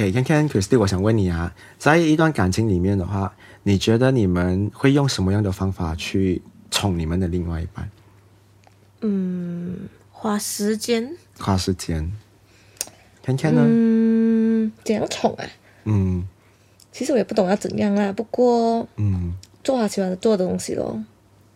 OK，看看 Christy，我想问你啊，在一段感情里面的话，你觉得你们会用什么样的方法去宠你们的另外一半？嗯，花时间。花时间。看看呢？嗯，怎样宠啊？嗯，其实我也不懂要怎样啦，不过，嗯，做他喜欢做的东西咯。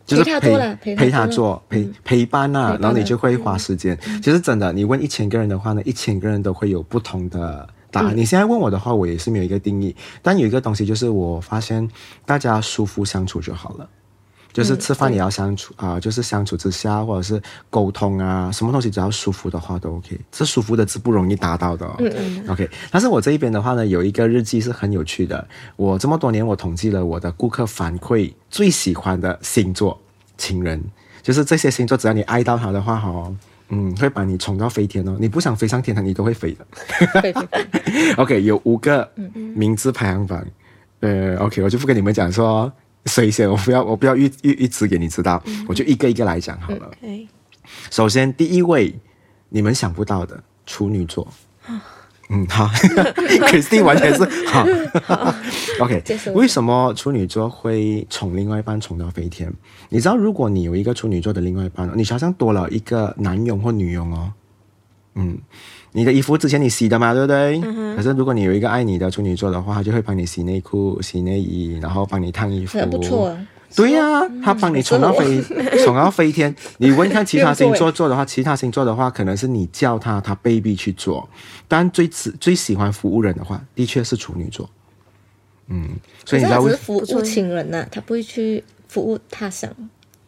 就是陪他做陪他做，陪陪伴呐、啊，然后你就会花时间。其实真的，你问一千个人的话呢，一千个人都会有不同的答案。你现在问我的话，我也是没有一个定义，但有一个东西就是我发现大家舒服相处就好了。就是吃饭也要相处啊、呃，就是相处之下，或者是沟通啊，什么东西只要舒服的话都 OK。这舒服的字不容易达到的、哦。嗯嗯。OK，但是我这一边的话呢，有一个日记是很有趣的。我这么多年，我统计了我的顾客反馈最喜欢的星座情人，就是这些星座，只要你爱到他的话，哈，嗯，会把你宠到飞天哦。你不想飞上天堂，你都会飞的。哈哈哈 OK，有五个名字排行榜。呃，OK，我就不跟你们讲说。谁先？我不要，我不要预预预知给你知道，嗯、我就一个一个来讲好了。Okay. 首先第一位，你们想不到的处女座。嗯，好，Christine 完全是 好。好 OK，为什么处女座会宠另外一半宠到飞天？你知道，如果你有一个处女座的另外一半，你好像多了一个男佣或女佣哦。嗯。你的衣服之前你洗的嘛，对不对？嗯、可是如果你有一个爱你的处女座的话，他就会帮你洗内裤、洗内衣，然后帮你烫衣服。不错、啊。对呀、啊，他帮你宠到飞，宠到飞天。你问看其他星座 做的话，其他星座的话，可能是你叫他，他被逼去做。但最最喜欢服务人的话，的确是处女座。嗯，所以你知道为？服务情人呐、啊，他不会去服务他想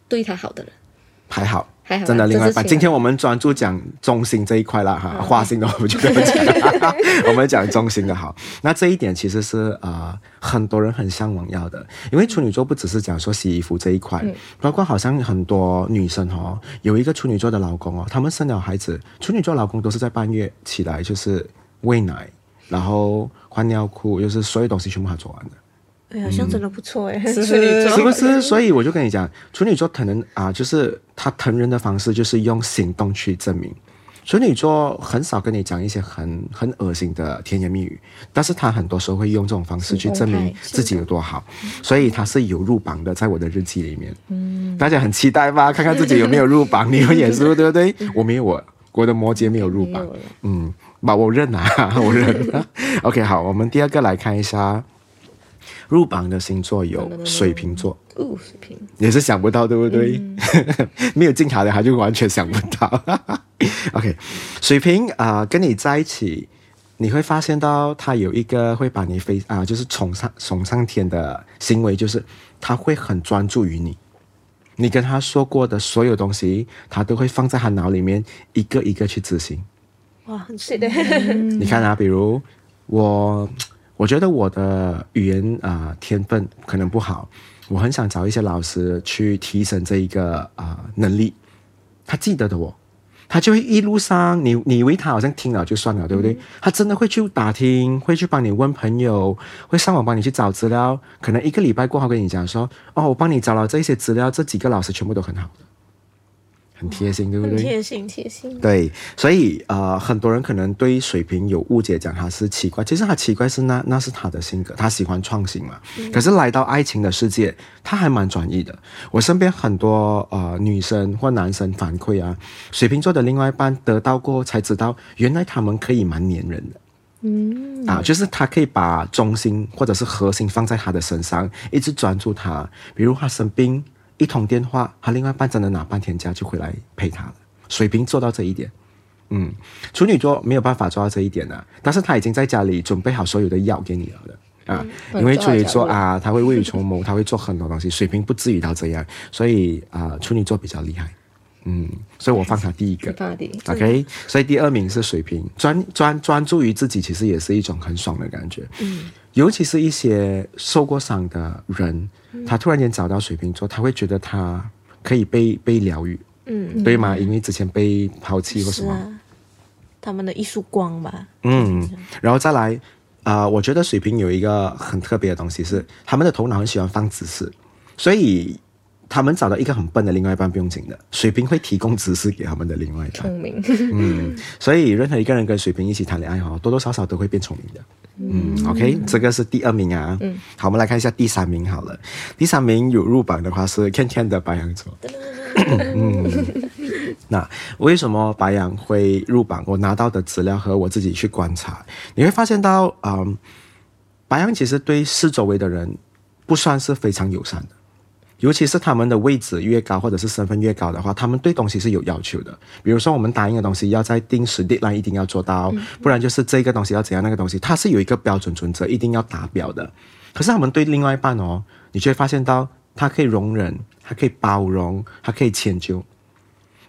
对他好的人。还好。真的，另外一半。今天我们专注讲中心这一块了哈，花心的我们就不要讲，我们讲中心的好。那这一点其实是啊、呃，很多人很向往要的，因为处女座不只是讲说洗衣服这一块，嗯、包括好像很多女生哦，有一个处女座的老公哦，他们生了孩子，处女座老公都是在半夜起来就是喂奶，然后换尿裤，就是所有东西全部他做完的。哎，好像真的不错哎，是是不是？所以我就跟你讲，处女座可能啊，就是他疼人的方式就是用行动去证明。处女座很少跟你讲一些很很恶心的甜言蜜语，但是他很多时候会用这种方式去证明自己有多好，所以他是有入榜的，在我的日记里面。嗯，大家很期待吧？看看自己有没有入榜，你有也是对不对？我没有，我我的摩羯没有入榜。嗯，把我认啊，我认。OK，好，我们第二个来看一下。入榜的星座有水瓶座，哦，水瓶也是想不到，对不对？嗯、没有进塔的，他就完全想不到。OK，水瓶啊、呃，跟你在一起，你会发现到他有一个会把你飞啊、呃，就是宠上宠上天的行为，就是他会很专注于你，你跟他说过的所有东西，他都会放在他脑里面，一个一个去执行。哇，很是的。你看啊，比如我。我觉得我的语言啊、呃、天分可能不好，我很想找一些老师去提升这一个啊、呃、能力。他记得的我，他就会一路上，你你以为他好像听了就算了，对不对？嗯、他真的会去打听，会去帮你问朋友，会上网帮你去找资料。可能一个礼拜过后跟你讲说，哦，我帮你找了这些资料，这几个老师全部都很好。很贴心，对不对？贴心，贴心。对，所以呃，很多人可能对水瓶有误解，讲他是奇怪。其实他奇怪是那那是他的性格，他喜欢创新嘛。嗯、可是来到爱情的世界，他还蛮专一的。我身边很多呃女生或男生反馈啊，水瓶座的另外一半得到过后才知道，原来他们可以蛮粘人的。嗯啊，就是他可以把中心或者是核心放在他的身上，一直专注他。比如他生病。一通电话，他另外一半真的拿半天假就回来陪他了。水瓶做到这一点，嗯，处女座没有办法做到这一点啊，但是他已经在家里准备好所有的药给你了的啊。嗯、因为处女座啊，他会未雨绸缪，他会做很多东西。水瓶不至于到这样，所以啊，处女座比较厉害，嗯，所以我放他第一个。OK，所以第二名是水瓶，专专专注于自己，其实也是一种很爽的感觉。嗯。尤其是一些受过伤的人，嗯、他突然间找到水瓶座，他会觉得他可以被被疗愈，嗯，对吗？因为之前被抛弃或什么，啊、他们的一束光吧。嗯，然后再来啊、呃，我觉得水瓶有一个很特别的东西是，他们的头脑很喜欢放知识，所以他们找到一个很笨的另外一半不用紧的，水瓶会提供知识给他们的另外一半。聪明，嗯，所以任何一个人跟水瓶一起谈恋爱哈，多多少少都会变聪明的。嗯，OK，这个是第二名啊。嗯，好，我们来看一下第三名好了。第三名有入榜的话是天天的白羊座。嗯，那为什么白羊会入榜？我拿到的资料和我自己去观察，你会发现到，嗯，白羊其实对四周围的人不算是非常友善的。尤其是他们的位置越高，或者是身份越高的话，他们对东西是有要求的。比如说，我们答应的东西要在定时 deadline 一定要做到，不然就是这个东西要怎样，那个东西它是有一个标准准则，一定要达标的。可是他们对另外一半哦，你就会发现到，他可以容忍，他可以包容，他可以迁就。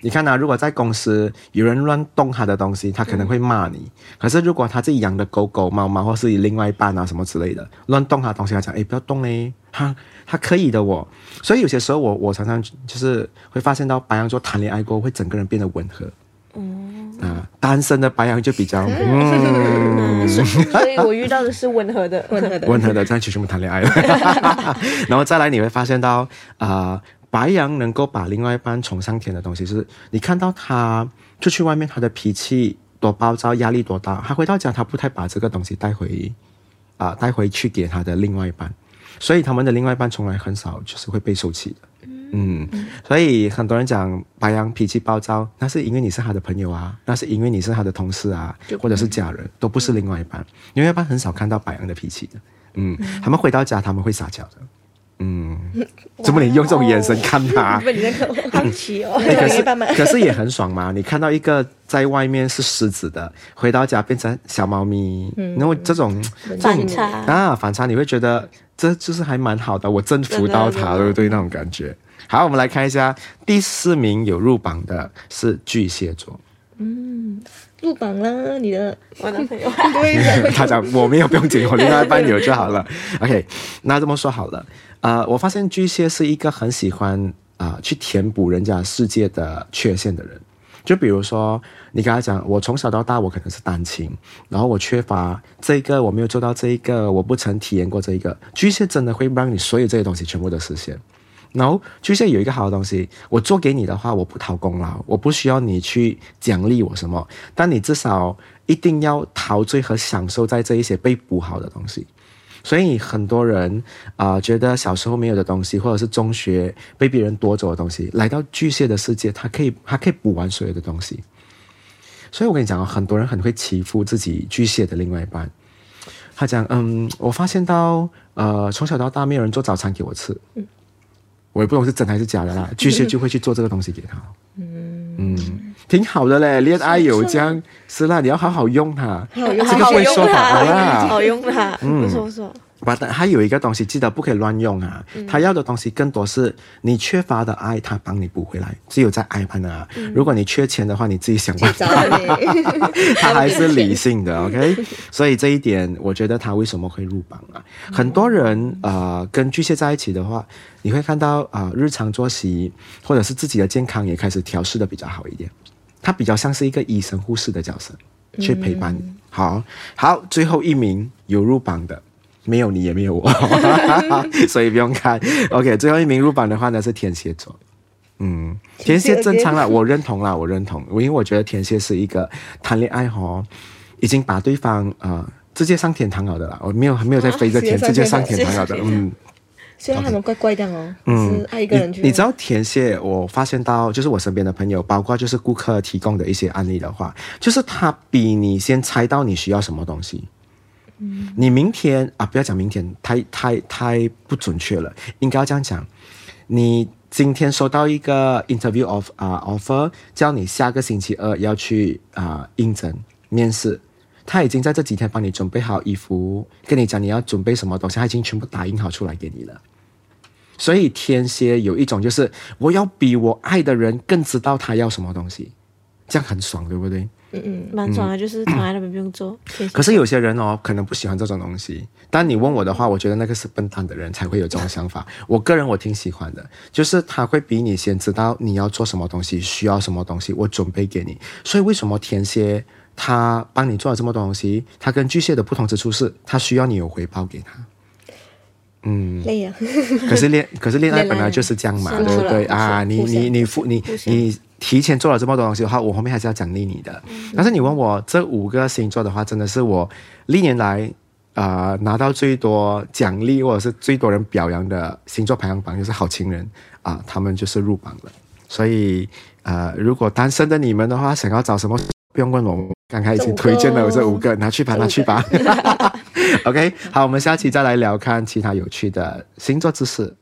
你看呐、啊，如果在公司有人乱动他的东西，他可能会骂你。可是如果他自己养的狗狗、猫猫，或是另外一半啊什么之类的乱动他的东西，他讲，哎，不要动嘞，他，他可以的我。所以有些时候我我常常就是会发现到白羊座谈恋爱过后会整个人变得温和。嗯啊，单身的白羊就比较 嗯，所以我遇到的是温和的，温和的，温和的，这样其实我们谈恋爱了。然后再来你会发现到啊。呃白羊能够把另外一半宠上天的东西，是你看到他出去外面，他的脾气多暴躁，压力多大，他回到家他不太把这个东西带回啊、呃、带回去给他的另外一半，所以他们的另外一半从来很少就是会被受气的。嗯，嗯，所以很多人讲白羊脾气暴躁，那是因为你是他的朋友啊，那是因为你是他的同事啊，或者是家人，都不是另外一半。另外一半很少看到白羊的脾气的。嗯，他们回到家他们会撒娇的。嗯，怎么你用这种眼神看他？好奇哦。可是可是也很爽嘛！你看到一个在外面是狮子的，回到家变成小猫咪，然后这种反差啊，反差你会觉得这就是还蛮好的，我征服到他了，对不对？那种感觉。好，我们来看一下第四名有入榜的是巨蟹座。嗯，入榜了，你的我男朋友。他讲我没有不用紧，我另外一半有就好了。OK，那这么说好了。呃，我发现巨蟹是一个很喜欢啊、去填补人家世界的缺陷的人。就比如说，你跟他讲，我从小到大我可能是单亲，然后我缺乏这个，我没有做到这一个，我不曾体验过这一个。巨蟹真的会让你所有这些东西全部都实现。然后巨蟹有一个好的东西，我做给你的话，我不讨功劳，我不需要你去奖励我什么，但你至少一定要陶醉和享受在这一些被补好的东西。所以很多人啊、呃，觉得小时候没有的东西，或者是中学被别人夺走的东西，来到巨蟹的世界，他可以，他可以补完所有的东西。所以我跟你讲，很多人很会欺负自己巨蟹的另外一半。他讲，嗯，我发现到，呃，从小到大没有人做早餐给我吃，嗯，我也不懂是真还是假的啦。巨蟹就会去做这个东西给他，嗯嗯，挺好的嘞，恋爱有这样。是啦，你要好好用它，好用这个会说法啦，好用它，嗯，不错不错。把还有一个东西，记得不可以乱用啊。嗯、他要的东西更多是你缺乏的爱，他帮你补回来。只有在爱盘啊，嗯、如果你缺钱的话，你自己想办法。他 还是理性的，OK。所以这一点，我觉得他为什么会入榜啊？嗯、很多人啊、呃，跟巨蟹在一起的话，你会看到啊、呃，日常作息或者是自己的健康也开始调试的比较好一点。他比较像是一个医生护士的角色，去陪伴你。嗯、好好，最后一名有入榜的，没有你也没有我，所以不用看。OK，最后一名入榜的话呢是天蝎座。嗯，天蝎正常了，我认同了，我认同。因为我觉得天蝎是一个谈恋爱哈，已经把对方啊、呃、直接上天堂了的啦。我没有还没有在飞着天，啊、直接上天堂了的。嗯。虽然他们怪怪的哦，嗯，爱一个人去。你知道填写，我发现到就是我身边的朋友，包括就是顾客提供的一些案例的话，就是他比你先猜到你需要什么东西。嗯，你明天啊，不要讲明天，太太太不准确了，应该要这样讲。你今天收到一个 interview of 啊、uh, offer，叫你下个星期二要去啊、uh, 应征面试，他已经在这几天帮你准备好衣服，跟你讲你要准备什么东西，他已经全部打印好出来给你了。所以天蝎有一种就是我要比我爱的人更知道他要什么东西，这样很爽，对不对？嗯嗯，蛮爽的，嗯、就是躺在那边不用做。可是有些人哦，可能不喜欢这种东西。但你问我的话，我觉得那个是笨蛋的人才会有这种想法。我个人我挺喜欢的，就是他会比你先知道你要做什么东西，需要什么东西，我准备给你。所以为什么天蝎他帮你做了这么多东西，他跟巨蟹的不同之处是，他需要你有回报给他。嗯，累呀。可是恋，可是恋爱本来就是这样嘛，对不对啊？你你你付你你提前做了这么多东西的话，我后面还是要奖励你的。但是你问我这五个星座的话，真的是我历年来呃拿到最多奖励或者是最多人表扬的星座排行榜就是好情人啊、呃，他们就是入榜了。所以呃，如果单身的你们的话，想要找什么，不用问我，刚才已经推荐了这五个，拿去吧，拿去吧。OK，好，我们下期再来聊看其他有趣的星座知识。